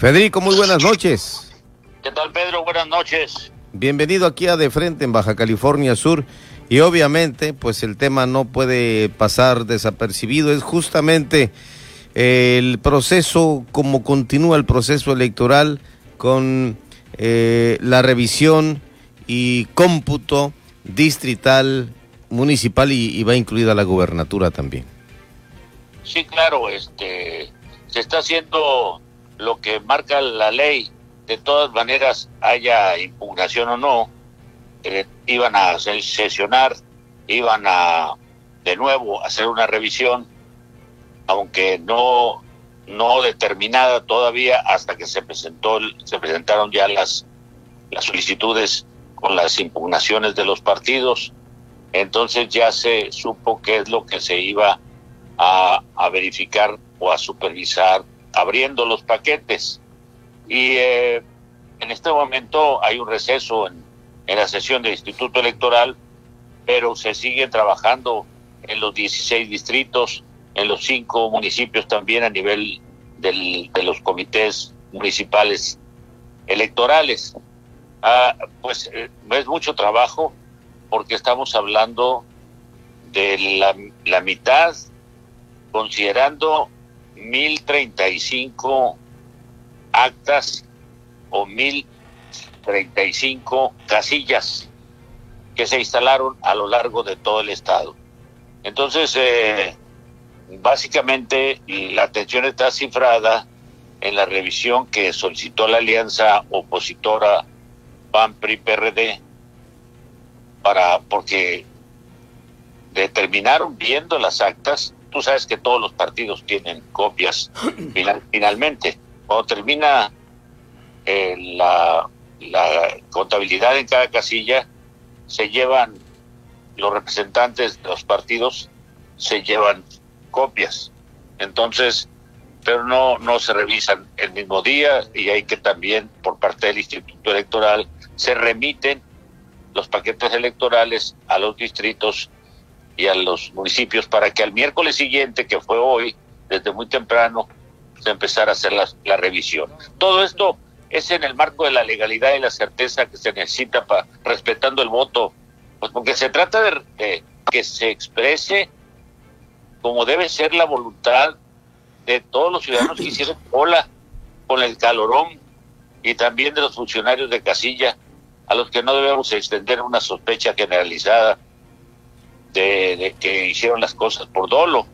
Federico, muy buenas noches. ¿Qué tal, Pedro? Buenas noches. Bienvenido aquí a De Frente en Baja California Sur. Y obviamente, pues el tema no puede pasar desapercibido. Es justamente el proceso, como continúa el proceso electoral con eh, la revisión y cómputo distrital, municipal y, y va incluida la gubernatura también. Sí, claro, este se está haciendo lo que marca la ley. De todas maneras, haya impugnación o no, eh, iban a sesionar, iban a de nuevo hacer una revisión, aunque no no determinada todavía hasta que se presentó se presentaron ya las las solicitudes con las impugnaciones de los partidos entonces ya se supo qué es lo que se iba a, a verificar o a supervisar abriendo los paquetes y eh, en este momento hay un receso en, en la sesión del Instituto Electoral pero se sigue trabajando en los 16 distritos en los cinco municipios también a nivel del, de los comités municipales electorales. Ah, pues eh, es mucho trabajo porque estamos hablando de la, la mitad, considerando 1035 actas o 1035 casillas que se instalaron a lo largo de todo el estado. Entonces, eh, básicamente la atención está cifrada en la revisión que solicitó la alianza opositora PAN PRI PRD para porque determinaron viendo las actas tú sabes que todos los partidos tienen copias final, finalmente cuando termina eh, la, la contabilidad en cada casilla se llevan los representantes de los partidos se llevan copias. Entonces, pero no, no se revisan el mismo día y hay que también, por parte del Instituto Electoral, se remiten los paquetes electorales a los distritos y a los municipios para que al miércoles siguiente, que fue hoy, desde muy temprano, se empezara a hacer la, la revisión. Todo esto es en el marco de la legalidad y la certeza que se necesita para respetando el voto, pues porque se trata de, de que se exprese como debe ser la voluntad de todos los ciudadanos que hicieron cola con el calorón y también de los funcionarios de casilla, a los que no debemos extender una sospecha generalizada de, que hicieron las cosas por dolo,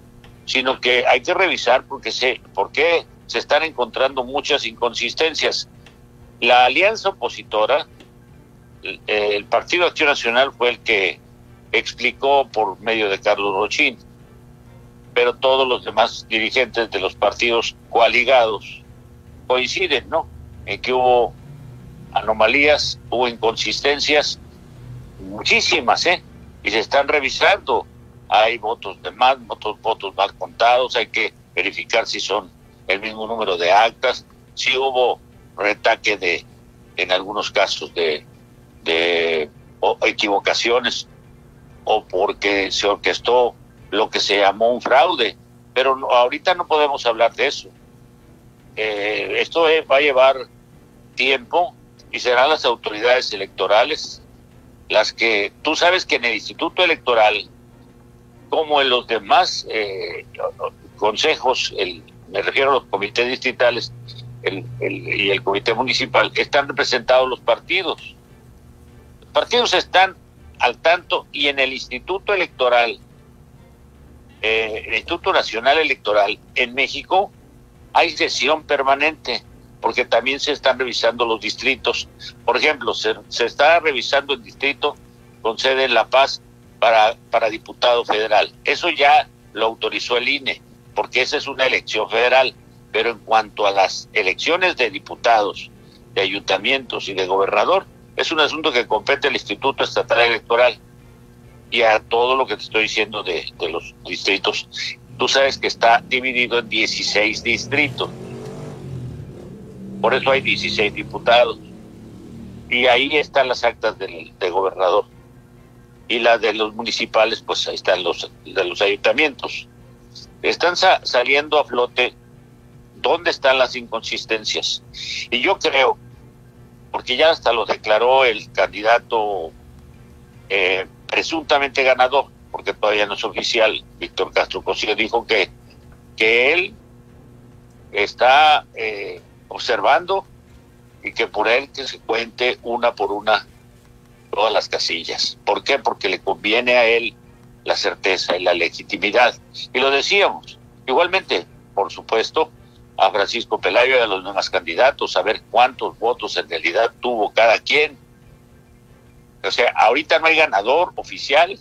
sino que hay que revisar porque se, por qué se están encontrando muchas inconsistencias. La alianza opositora, el, el Partido Acción Nacional fue el que explicó por medio de Carlos Rochín, pero todos los demás dirigentes de los partidos coaligados coinciden, ¿no? En que hubo anomalías, hubo inconsistencias, muchísimas, ¿eh? Y se están revisando. Hay votos de más, votos, votos mal contados, hay que verificar si son el mismo número de actas, si hubo retaque de, en algunos casos, de, de equivocaciones, o porque se orquestó lo que se llamó un fraude, pero no, ahorita no podemos hablar de eso. Eh, esto es, va a llevar tiempo y serán las autoridades electorales las que, tú sabes que en el Instituto Electoral, como en los demás eh, consejos, el, me refiero a los comités distritales el, y el comité municipal, están representados los partidos. Los partidos están al tanto y en el Instituto Electoral eh, el Instituto Nacional Electoral en México hay sesión permanente porque también se están revisando los distritos. Por ejemplo, se, se está revisando el distrito con sede en La Paz para, para diputado federal. Eso ya lo autorizó el INE, porque esa es una elección federal. Pero en cuanto a las elecciones de diputados, de ayuntamientos y de gobernador, es un asunto que compete al Instituto Estatal Electoral y a todo lo que te estoy diciendo de, de los distritos. Tú sabes que está dividido en 16 distritos. Por eso hay 16 diputados. Y ahí están las actas del, gobernador. Y las de los municipales, pues ahí están los de los ayuntamientos. Están sa saliendo a flote dónde están las inconsistencias. Y yo creo, porque ya hasta lo declaró el candidato eh, presuntamente ganador, porque todavía no es oficial, Víctor Castro Cosío dijo que, que él está eh, observando y que por él que se cuente una por una todas las casillas. ¿Por qué? Porque le conviene a él la certeza y la legitimidad. Y lo decíamos. Igualmente, por supuesto, a Francisco Pelayo y a los demás candidatos, saber cuántos votos en realidad tuvo cada quien. O sea, ahorita no hay ganador oficial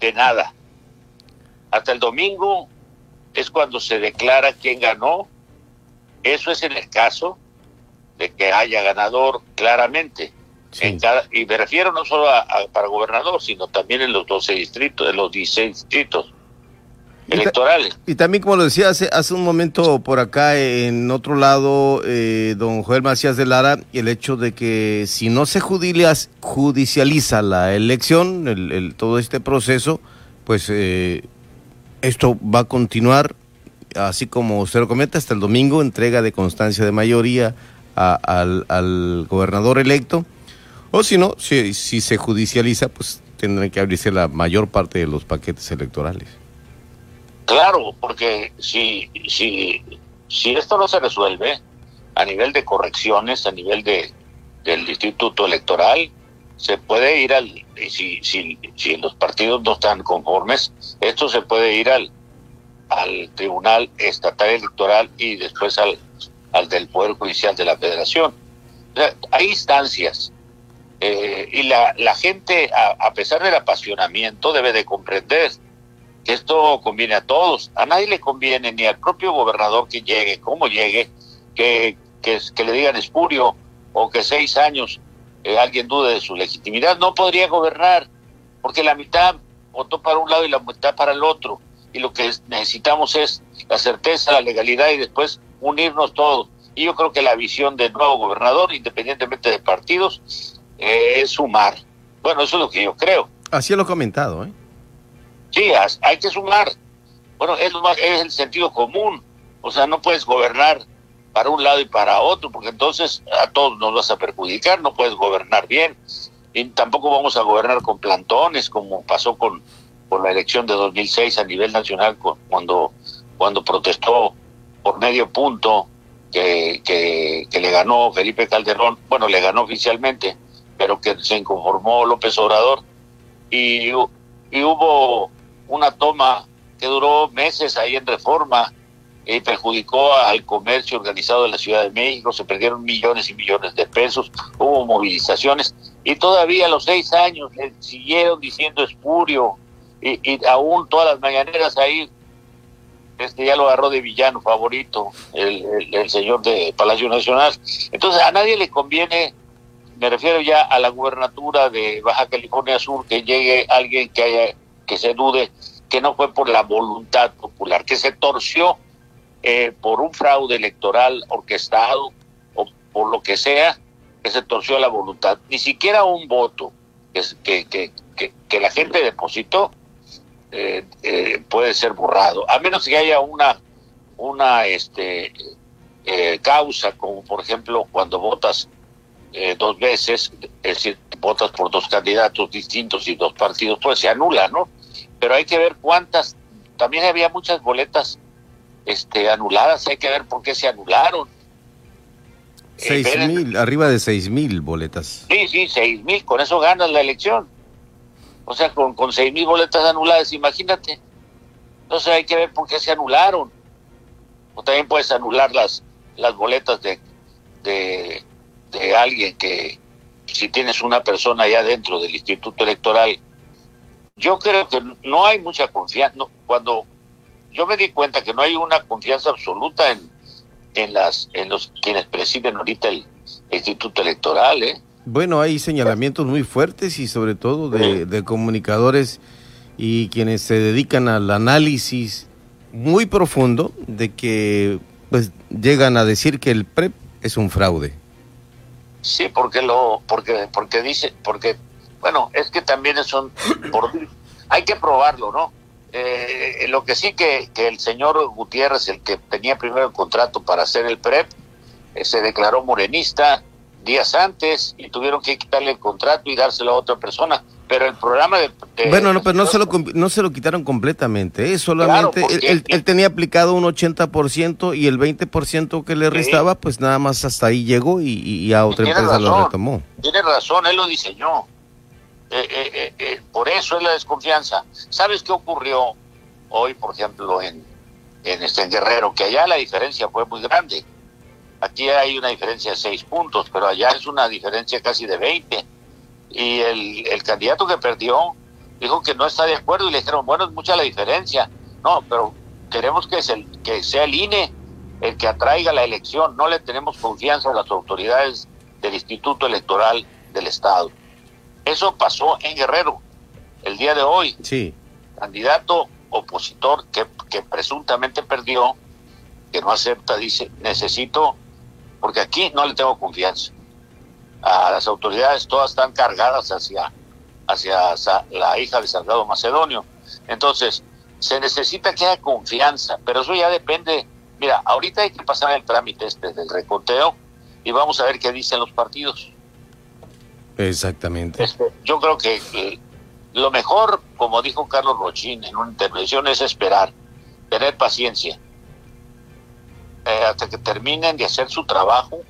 de nada. Hasta el domingo es cuando se declara quién ganó. Eso es en el caso de que haya ganador claramente. y me refiero no solo a, para gobernador, sino también en los 12 distritos, en los 16 distritos electorales. Y, también, como lo decía hace, hace un momento por acá, en otro lado, eh, don Joel Macías de Lara, el hecho de que si no se judicializa la elección, el, todo este proceso, pues eh, esto va a continuar, así como usted lo comenta, hasta el domingo, entrega de constancia de mayoría al, al, gobernador electo. O si no, si, si se judicializa, pues tendrán que abrirse la mayor parte de los paquetes electorales. Claro, porque si, si, si esto no se resuelve a nivel de correcciones, a nivel de, del Instituto Electoral, se puede ir al, si, si, si los partidos no están conformes, esto se puede ir al, al Tribunal Estatal Electoral y después al, al del Poder Judicial de la Federación. hay instancias eh, y la, la gente, a, pesar del apasionamiento, debe de comprender que esto conviene a todos. A nadie le conviene, ni al propio gobernador que llegue, como llegue, que, que, que le digan espurio o que seis años eh, alguien dude de su legitimidad. No podría gobernar, porque la mitad votó para un lado y la mitad para el otro. Y lo que necesitamos es la certeza, la legalidad y después unirnos todos. Y yo creo que la visión del nuevo gobernador, independientemente de partidos, eh, es sumar. Bueno, eso es lo que yo creo. Así lo he comentado, ¿eh? Sí, hay que sumar. Bueno, es, es el sentido común. O sea, no puedes gobernar para un lado y para otro, porque entonces a todos nos vas a perjudicar, no puedes gobernar bien. Y tampoco vamos a gobernar con plantones, como pasó con, con la elección de 2006 a nivel nacional, cuando, cuando protestó por medio punto que, que, que le ganó Felipe Calderón, bueno, le ganó oficialmente, pero que se inconformó López Obrador. Y, y hubo una toma que duró meses ahí en reforma y perjudicó al comercio organizado de la Ciudad de México, se perdieron millones y millones de pesos, hubo movilizaciones y todavía a los seis años le siguieron diciendo espurio y, aún todas las mañaneras ahí este ya lo agarró de villano favorito el, el, señor de Palacio Nacional. Entonces a nadie le conviene, me refiero ya a la gubernatura de Baja California Sur, que llegue alguien que haya que se dude que no fue por la voluntad popular, que se torció eh, por un fraude electoral orquestado o por lo que sea, que se torció la voluntad. Ni siquiera un voto que, que, que, que la gente depositó eh, eh, puede ser borrado, a menos que haya una, una este, eh, causa, como por ejemplo cuando votas eh, dos veces, es decir, votas por dos candidatos distintos y dos partidos, pues se anula, ¿no? Pero hay que ver cuántas, también había muchas boletas este, anuladas, hay que ver por qué se anularon. Eh, seis mil, arriba de seis mil boletas. Sí, sí, seis mil, con eso ganas la elección. O sea, con, con seis mil boletas anuladas, imagínate. Entonces hay que ver por qué se anularon. O también puedes anular las, las boletas de, de, de alguien que, si tienes una persona allá dentro del Instituto Electoral, yo creo que no hay mucha confianza. cuando yo me di cuenta que no hay una confianza absoluta en, en, las, en los quienes presiden ahorita el Instituto Electoral, ¿eh? Bueno, hay señalamientos muy fuertes y sobre todo de, comunicadores y quienes se dedican al análisis muy profundo de que pues llegan a decir que el PREP es un fraude. Sí, porque lo, porque, porque dice, porque, bueno, es que también son, por, hay que probarlo, ¿no? Eh, lo que sí que, que, el señor Gutiérrez, el que tenía primero el contrato para hacer el PREP, eh, se declaró morenista días antes y tuvieron que quitarle el contrato y dárselo a otra persona. Pero el programa de... bueno, no, pero no se, lo, no se lo quitaron completamente, ¿eh? solamente él, él, tenía aplicado un 80% y el 20% que le restaba, pues nada más hasta ahí llegó y, y a otra empresa lo retomó. Tiene razón, él lo diseñó. Eh, eh, por eso es la desconfianza. ¿Sabes qué ocurrió hoy, por ejemplo, en, en, este, en Guerrero? Que allá la diferencia fue muy grande. Aquí hay una diferencia de seis puntos, pero allá es una diferencia casi de 20. Y el, el candidato que perdió dijo que no está de acuerdo y le dijeron, bueno, es mucha la diferencia. No, pero queremos que, es el, que sea el INE el que atraiga la elección. No le tenemos confianza a las autoridades del Instituto Electoral del Estado. Eso pasó en Guerrero el día de hoy. Sí. Candidato opositor que, que presuntamente perdió, que no acepta, dice, necesito, porque aquí no le tengo confianza. A las autoridades todas están cargadas hacia, hacia la hija de Salgado Macedonio. Entonces, se necesita que haya confianza, pero eso ya depende. Mira, ahorita hay que pasar el trámite este del reconteo y vamos a ver qué dicen los partidos. Exactamente. Este, yo creo que, lo mejor, como dijo Carlos Rochín en una intervención, es esperar, tener paciencia, eh, hasta que terminen de hacer su trabajo,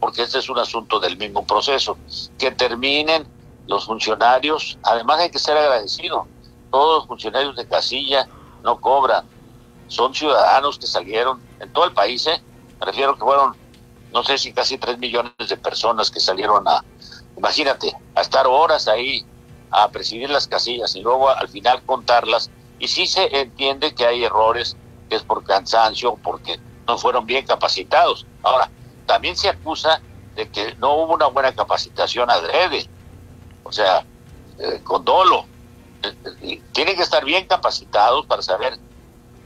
porque este es un asunto del mismo proceso, que terminen los funcionarios, además hay que ser agradecido, todos los funcionarios de casilla no cobran, son ciudadanos que salieron en todo el país, ¿eh? me refiero que fueron, no sé si casi tres millones de personas que salieron a, Imagínate, a estar horas ahí a presidir las casillas y luego al final contarlas. Y sí se entiende que hay errores, que es por cansancio, porque no fueron bien capacitados. Ahora, también se acusa de que no hubo una buena capacitación adrede, o sea, eh, con dolo. Eh, tienen que estar bien capacitados para saber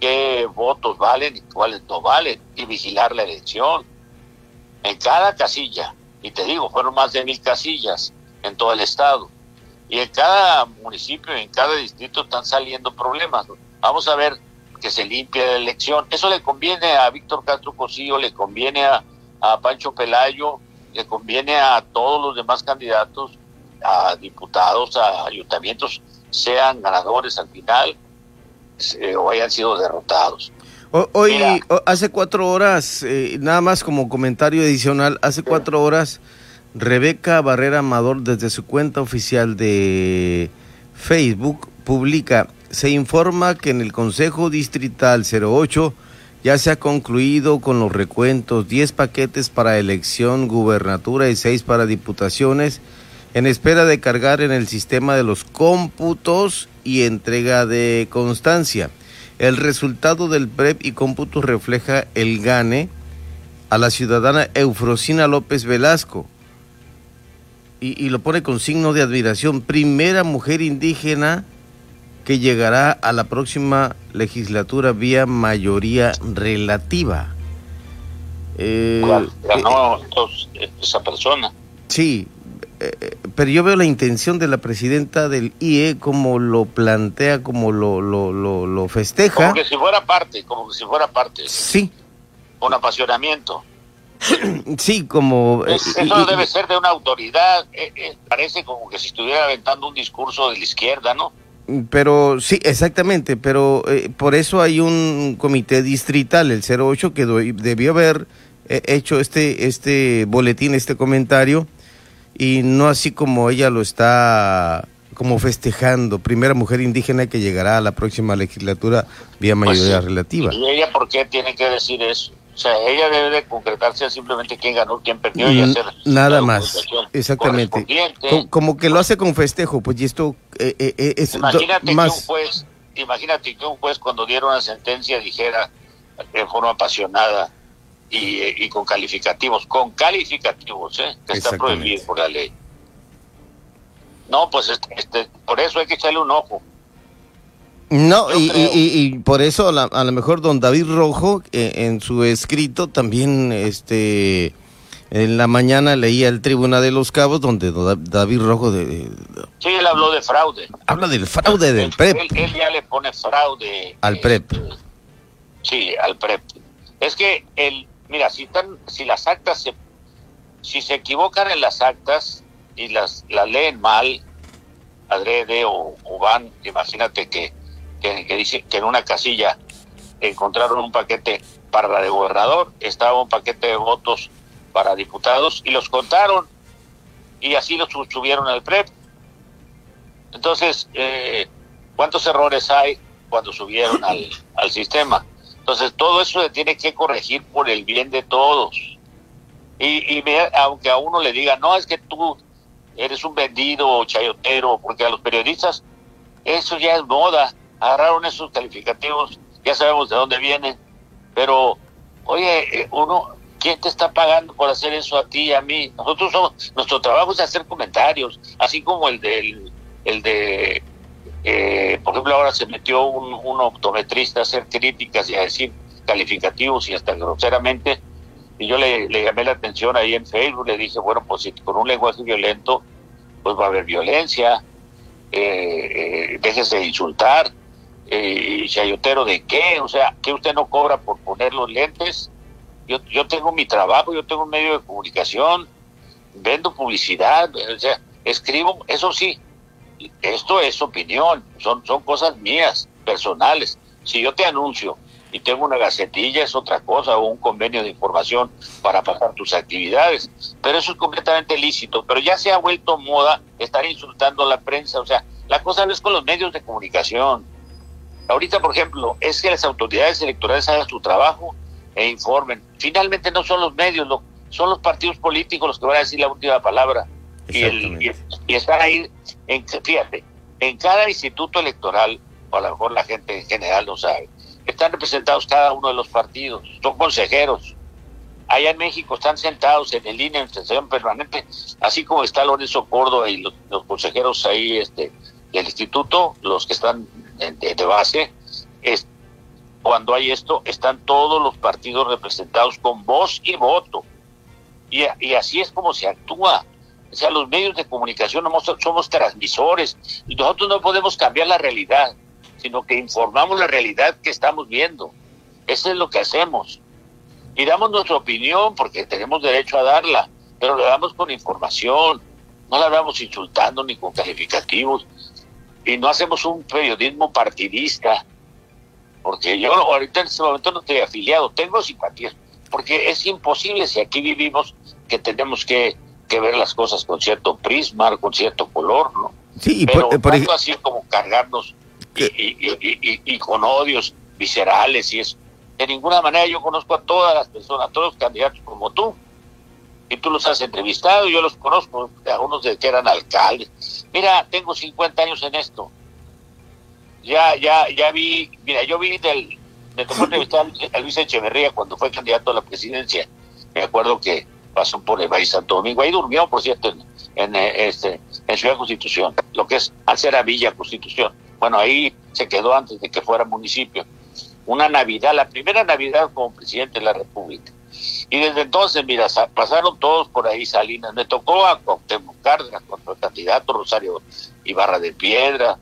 qué votos valen y cuáles no valen y vigilar la elección. En cada casilla y te digo, fueron más de mil casillas en todo el estado. Y en cada municipio, en cada distrito están saliendo problemas. Vamos a ver que se limpie la elección. Eso le conviene a Víctor Castro Cosío, le conviene a, Pancho Pelayo, le conviene a todos los demás candidatos, a diputados, a ayuntamientos, sean ganadores al final eh, o hayan sido derrotados. Hoy, hace cuatro horas, eh, nada más como comentario adicional, hace cuatro horas, Rebeca Barrera Amador desde su cuenta oficial de Facebook publica, se informa que en el Consejo Distrital 08 ya se ha concluido con los recuentos, 10 paquetes para elección, gubernatura y 6 para diputaciones, en espera de cargar en el sistema de los cómputos y entrega de constancia. El resultado del PREP y cómputo refleja el gane a la ciudadana Eufrosina López Velasco y, lo pone con signo de admiración. Primera mujer indígena que llegará a la próxima legislatura vía mayoría relativa. Eh, ganó eh, esa persona. Sí, eh, pero yo veo la intención de la presidenta del IE como lo plantea, como lo, lo, lo, festeja. Como que si fuera parte, como que si fuera parte. Sí. Un apasionamiento. Sí, como... Eh, eso debe ser de una autoridad, eh, parece como que si estuviera aventando un discurso de la izquierda, ¿no? Pero sí, exactamente, pero por eso hay un comité distrital, el 08, que debió haber hecho este, este boletín, este comentario, y no así como ella lo está como festejando, primera mujer indígena que llegará a la próxima legislatura vía pues mayoría relativa. ¿Y ella por qué tiene que decir eso? O sea, ella debe de concretarse simplemente quién ganó, quién perdió y hacer nada más. Exactamente. Como, que lo hace con festejo, pues y esto eh, eh, eh, es imagínate más... que un juez, imagínate que un juez cuando diera una sentencia dijera de forma apasionada, y, con calificativos, con calificativos, ¿eh? que está prohibido por la ley. No, pues este, este, por eso hay que echarle un ojo. No, y, y, por eso a, lo mejor don David Rojo eh, en su escrito también este En la mañana leía el Tribuna de los Cabos donde David Rojo de, Sí, él habló de fraude. Habla del fraude del PREP. Él, ya le pone fraude. Al eh, PREP. sí, al PREP. Es que el, mira, si están, si las actas se, si se equivocan en las actas y las, las leen mal, adrede o, van, imagínate que, que, que dice que en una casilla encontraron un paquete para la de gobernador, estaba un paquete de votos para diputados y los contaron y así los subieron al PREP. Entonces, eh, ¿cuántos errores hay cuando subieron al, al sistema? Entonces, todo eso se tiene que corregir por el bien de todos. Y, y aunque a uno le diga, no, es que tú eres un vendido o chayotero, porque a los periodistas eso ya es moda, agarraron esos calificativos, ya sabemos de dónde vienen, pero, oye, eh, uno, ¿quién te está pagando por hacer eso a ti y a mí? Nosotros somos, nuestro trabajo es hacer comentarios, así como el del, el de, eh, por ejemplo, ahora se metió un, un optometrista a hacer críticas y a decir calificativos y hasta groseramente, y yo le, llamé la atención ahí en Facebook, le dije, bueno, pues si con un lenguaje violento, pues va a haber violencia, eh, eh déjese de insultar, eh, chayotero de qué, o sea, que usted no cobra por poner los lentes. Yo, yo tengo mi trabajo, yo tengo un medio de comunicación, vendo publicidad, o sea, escribo, eso sí, esto es opinión, son, son cosas mías, personales. Si yo te anuncio y tengo una gacetilla es otra cosa o un convenio de información para pasar tus actividades, pero eso es completamente lícito, pero ya se ha vuelto moda estar insultando a la prensa, o sea, la cosa no es con los medios de comunicación, Ahorita, por ejemplo, es que las autoridades electorales hagan su trabajo e informen. Finalmente no son los medios, son los partidos políticos los que van a decir la última palabra. Y, el, y, están ahí, en, fíjate, en cada instituto electoral, o a lo mejor la gente en general lo sabe, están representados cada uno de los partidos, son consejeros. Allá en México están sentados en el INE en sesión permanente, así como está Lorenzo Córdoba y los, los consejeros ahí este, del instituto, los que están de, base, es, cuando hay esto, están todos los partidos representados con voz y voto. Y, así es como se actúa. O sea, los medios de comunicación somos, somos transmisores y nosotros no podemos cambiar la realidad, sino que informamos la realidad que estamos viendo. Eso es lo que hacemos. Y damos nuestra opinión porque tenemos derecho a darla, pero la damos con información, no la damos insultando ni con calificativos y no hacemos un periodismo partidista, porque yo ahorita en este momento no estoy afiliado, tengo simpatías, porque es imposible si aquí vivimos que tenemos que, ver las cosas con cierto prisma, con cierto color, ¿no? Sí, Pero por, tanto así como cargarnos y, con odios viscerales y eso. De ninguna manera yo conozco a todas las personas, a todos los candidatos como tú. Y tú los has entrevistado, yo los conozco, algunos de que eran alcaldes, Mira, tengo 50 años en esto. Ya, ya, ya vi, mira, yo vi del, me tocó entrevistar a Luis Echeverría cuando fue candidato a la presidencia. Me acuerdo que pasó por el Valle Santo Domingo. Ahí durmió, por cierto, en, eh, este, en Ciudad Constitución, lo que es a Villa Constitución. Bueno, ahí se quedó antes de que fuera municipio. Una Navidad, la primera Navidad como presidente de la República. Y desde entonces, mira, pasaron todos por ahí Salinas. Me tocó a Cuauhtémoc Cárdenas, contra el candidato Rosario Ibarra de Piedra,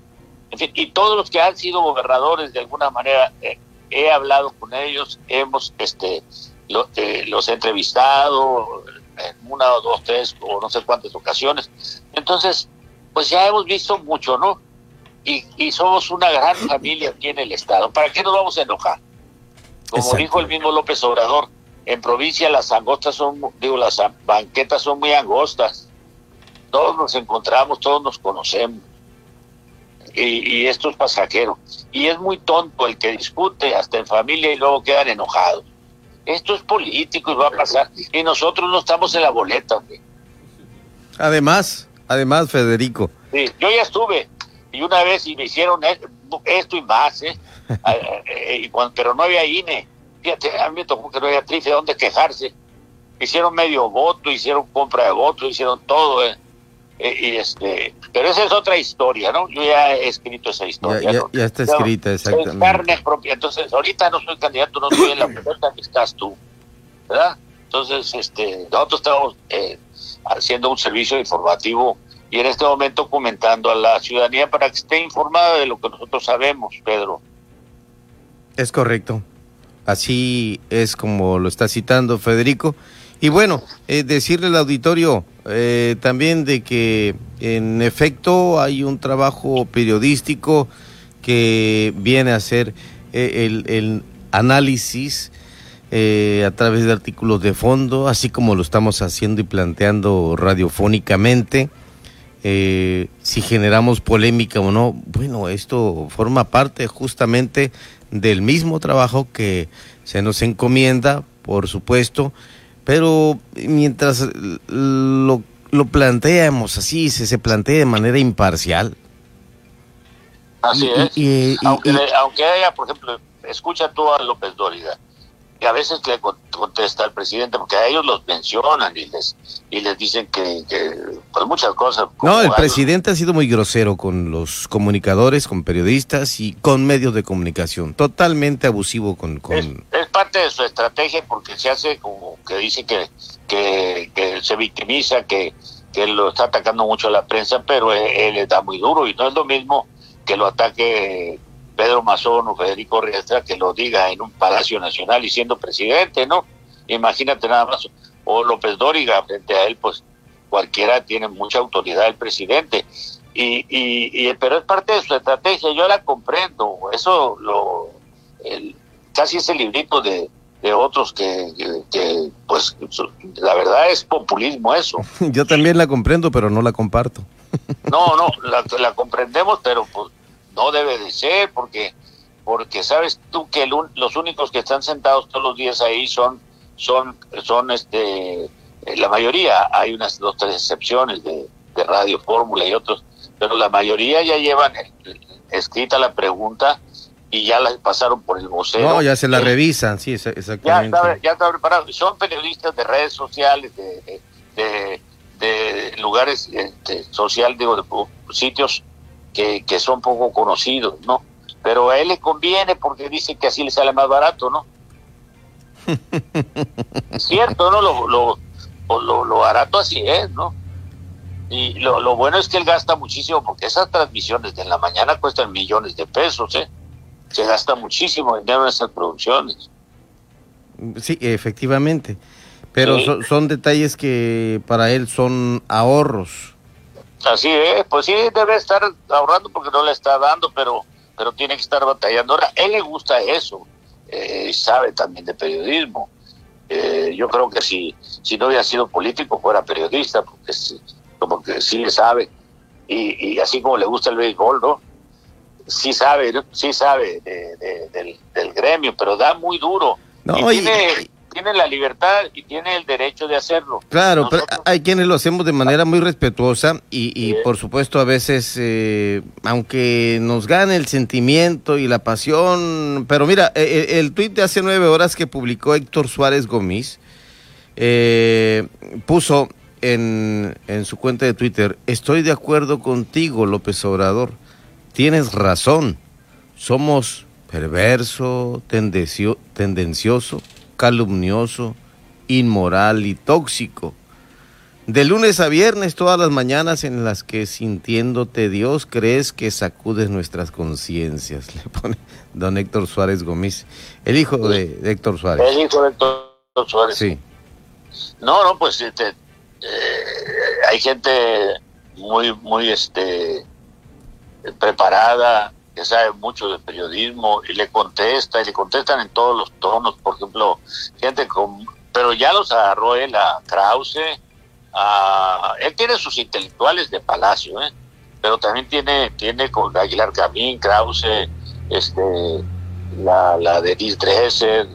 en fin, y todos los que han sido gobernadores de alguna manera, eh, he hablado con ellos, hemos, este, eh, los he entrevistado en una o dos, tres o no sé cuántas ocasiones. Entonces, pues ya hemos visto mucho, ¿no? Y, y somos una gran familia aquí en el Estado. ¿Para qué nos vamos a enojar? Como dijo el mismo López Obrador, en provincia las angostas son, digo, las banquetas son muy angostas. Todos nos encontramos, todos nos conocemos. Y, esto es pasajero. Y es muy tonto el que discute hasta en familia y luego quedan enojados. Esto es político y va a pasar. Y nosotros no estamos en la boleta. Además, además, Federico. Sí, yo ya estuve. Y una vez y me hicieron esto y más, ¿eh? eh, eh pero no había INE Fíjate, a mí me tocó que no había triste de dónde quejarse. Hicieron medio voto, hicieron compra de votos, hicieron todo. Eh. Eh, y este, pero esa es otra historia, ¿no? Yo ya he escrito esa historia. Ya, está escrita, exactamente. Carne propia. Entonces, ahorita no soy candidato, no soy en la pregunta que estás tú, ¿verdad? Entonces, este, nosotros estamos eh, haciendo un servicio informativo y en este momento comentando a la ciudadanía para que esté informada de lo que nosotros sabemos, Pedro. Es correcto. Así es como lo está citando Federico. Y bueno, eh, decirle al auditorio eh, también de que en efecto hay un trabajo periodístico que viene a hacer eh, el, el, análisis a través de artículos de fondo, así como lo estamos haciendo y planteando radiofónicamente. si generamos polémica o no, bueno, esto forma parte justamente del mismo trabajo que se nos encomienda, por supuesto, pero mientras lo, lo planteamos así, se, se plantea de manera imparcial. Así es. aunque, aunque haya, por ejemplo, escucha tú a López Dóriga, que a veces le contesta al presidente, porque a ellos los mencionan y les, y les dicen que, pues muchas cosas. No, el presidente ha sido muy grosero con los comunicadores, con periodistas y con medios de comunicación, totalmente abusivo con... con... Es, parte de su estrategia porque se hace como que dice que, que, se victimiza, que, que lo está atacando mucho a la prensa, pero él, él está muy duro y no es lo mismo que lo ataque Pedro Mazón o Federico Riestra que lo diga en un Palacio Nacional y siendo presidente, ¿no? Imagínate nada más, o López Dóriga, frente a él, pues cualquiera tiene mucha autoridad el presidente. Y, y, pero es parte de su estrategia, yo la comprendo, eso lo, el, casi ese librito de, de otros que, que, pues la verdad es populismo eso. Yo también la comprendo, pero no la comparto. No, no, la, la comprendemos, pero pues no debe de ser porque porque sabes tú que los únicos que están sentados todos los días ahí son son son este eh, la mayoría hay unas dos tres excepciones de, Radio Fórmula y otros pero la mayoría ya llevan escrita la pregunta y ya la pasaron por el vocero. No, ya se la revisan, sí, exactamente. Ya está, preparado. Son periodistas de redes sociales, de, de, de, lugares este, social, digo, de sitios que, son poco conocidos, ¿no? Pero a él le conviene porque dice que así le sale más barato, ¿no? Cierto, ¿no? Lo, lo, lo, barato así es, ¿no? Y lo, lo bueno es que él gasta muchísimo porque esas transmisiones de en la mañana cuestan millones de pesos, ¿eh? Se gasta muchísimo dinero en esas producciones. Sí, efectivamente. Pero son detalles que para él son ahorros. Así es, pues sí, debe estar ahorrando porque no le está dando, pero, pero tiene que estar batallando. Ahora, él le gusta eso, eh, sabe también de periodismo. Eh, yo creo que si, si no hubiera sido político, fuera periodista, porque sí, como que sí le sabe. Y, y así como le gusta el béisbol, ¿no? Sí sabe, sí sabe del, del, gremio, pero da muy duro. No, y, tiene, tiene la libertad y tiene el derecho de hacerlo. Claro, pero hay quienes lo hacemos de manera muy respetuosa y, y por supuesto a veces, eh, aunque nos gane el sentimiento y la pasión, pero mira, el, e, el tuit de hace nueve horas que publicó Héctor Suárez Gómez, eh, puso en, en su cuenta de Twitter, estoy de acuerdo contigo, López Obrador, tienes razón, somos perverso, tendencio, tendencioso calumnioso, inmoral y tóxico. De lunes a viernes, todas las mañanas en las que sintiéndote Dios crees que sacudes nuestras conciencias, le pone don Héctor Suárez Gómez, el hijo de, Héctor Suárez. El hijo de Héctor Suárez. Sí. No, no, pues este, eh, hay gente muy, muy este, preparada, que sabe mucho de periodismo y le contesta y le contestan en todos los tonos, por ejemplo, gente con, pero ya los agarró él a Krause, a, él tiene sus intelectuales de palacio, ¿eh? pero también tiene, tiene con Aguilar Camín, Krause, este, la, la de Dresser,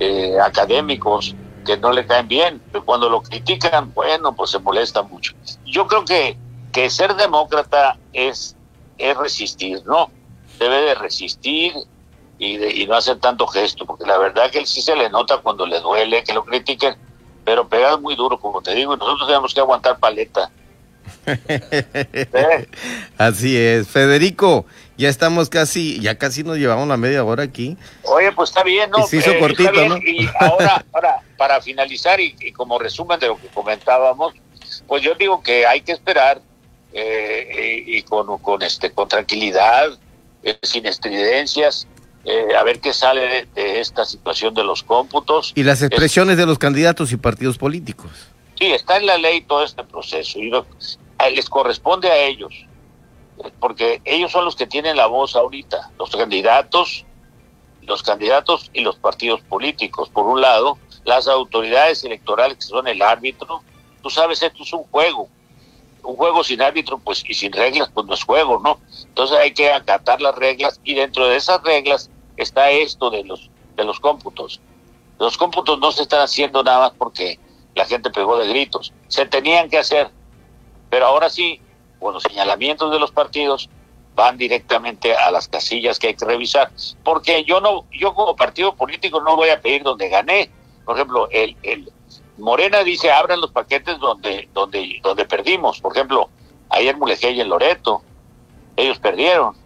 eh, académicos que no le caen bien, cuando lo critican, bueno, pues se molesta mucho. Yo creo que, que ser demócrata es, es resistir, ¿no? Debe de resistir y, no hacer tanto gesto, porque la verdad que él sí se le nota cuando le duele que lo critiquen, pero pega muy duro, como te digo, y nosotros tenemos que aguantar paleta. Así es, Federico, ya estamos casi, ya casi nos llevamos la media hora aquí. Oye, pues está bien, ¿no? Y se hizo eh, cortito, ¿no? Y ahora, ahora, para finalizar y, como resumen de lo que comentábamos, pues yo digo que hay que esperar eh, y, con, con, este, con tranquilidad, eh, sin estridencias, eh, a ver qué sale de, esta situación de los cómputos. Y las expresiones de los candidatos y partidos políticos. Sí, está en la ley todo este proceso y les corresponde a ellos, porque ellos son los que tienen la voz ahorita, los candidatos, los candidatos y los partidos políticos. Por un lado, las autoridades electorales que son el árbitro, tú sabes, esto es un juego, un juego sin árbitro pues y sin reglas pues no es juego, ¿no? Entonces hay que acatar las reglas y dentro de esas reglas está esto de los de los cómputos. Los cómputos no se están haciendo nada más porque la gente pegó de gritos, se tenían que hacer. Pero ahora sí, con los señalamientos de los partidos van directamente a las casillas que hay que revisar, porque yo no yo como partido político no voy a pedir donde gané. Por ejemplo, el, el Morena dice abran los paquetes donde donde donde perdimos. Por ejemplo, ayer Mulegé y en Loreto, ellos perdieron.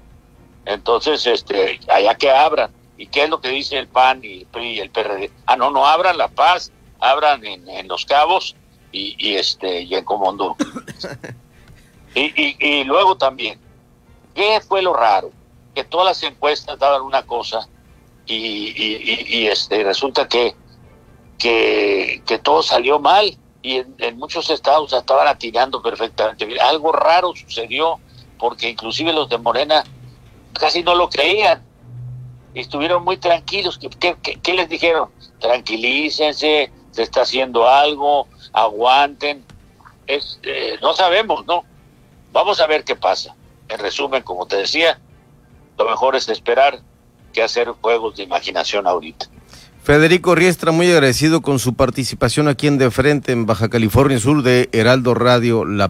Entonces, este, allá que abran. ¿Y qué es lo que dice el PAN y el PRI y el PRD? Ah, no, no abran La Paz, abran en, Los Cabos y, y, este y en Comondú. y, y, luego también, ¿qué fue lo raro? Que todas las encuestas daban una cosa y, y este resulta que, que, todo salió mal y en, muchos estados estaban atirando perfectamente. Algo raro sucedió porque inclusive los de Morena casi no lo creían y estuvieron muy tranquilos. ¿Qué, qué, les dijeron? Tranquilícense, se está haciendo algo, aguanten. Eh, no sabemos, ¿no? Vamos a ver qué pasa. En resumen, como te decía, lo mejor es esperar que hacer juegos de imaginación ahorita. Federico Riestra, muy agradecido con su participación aquí en De Frente, en Baja California Sur, de Heraldo Radio La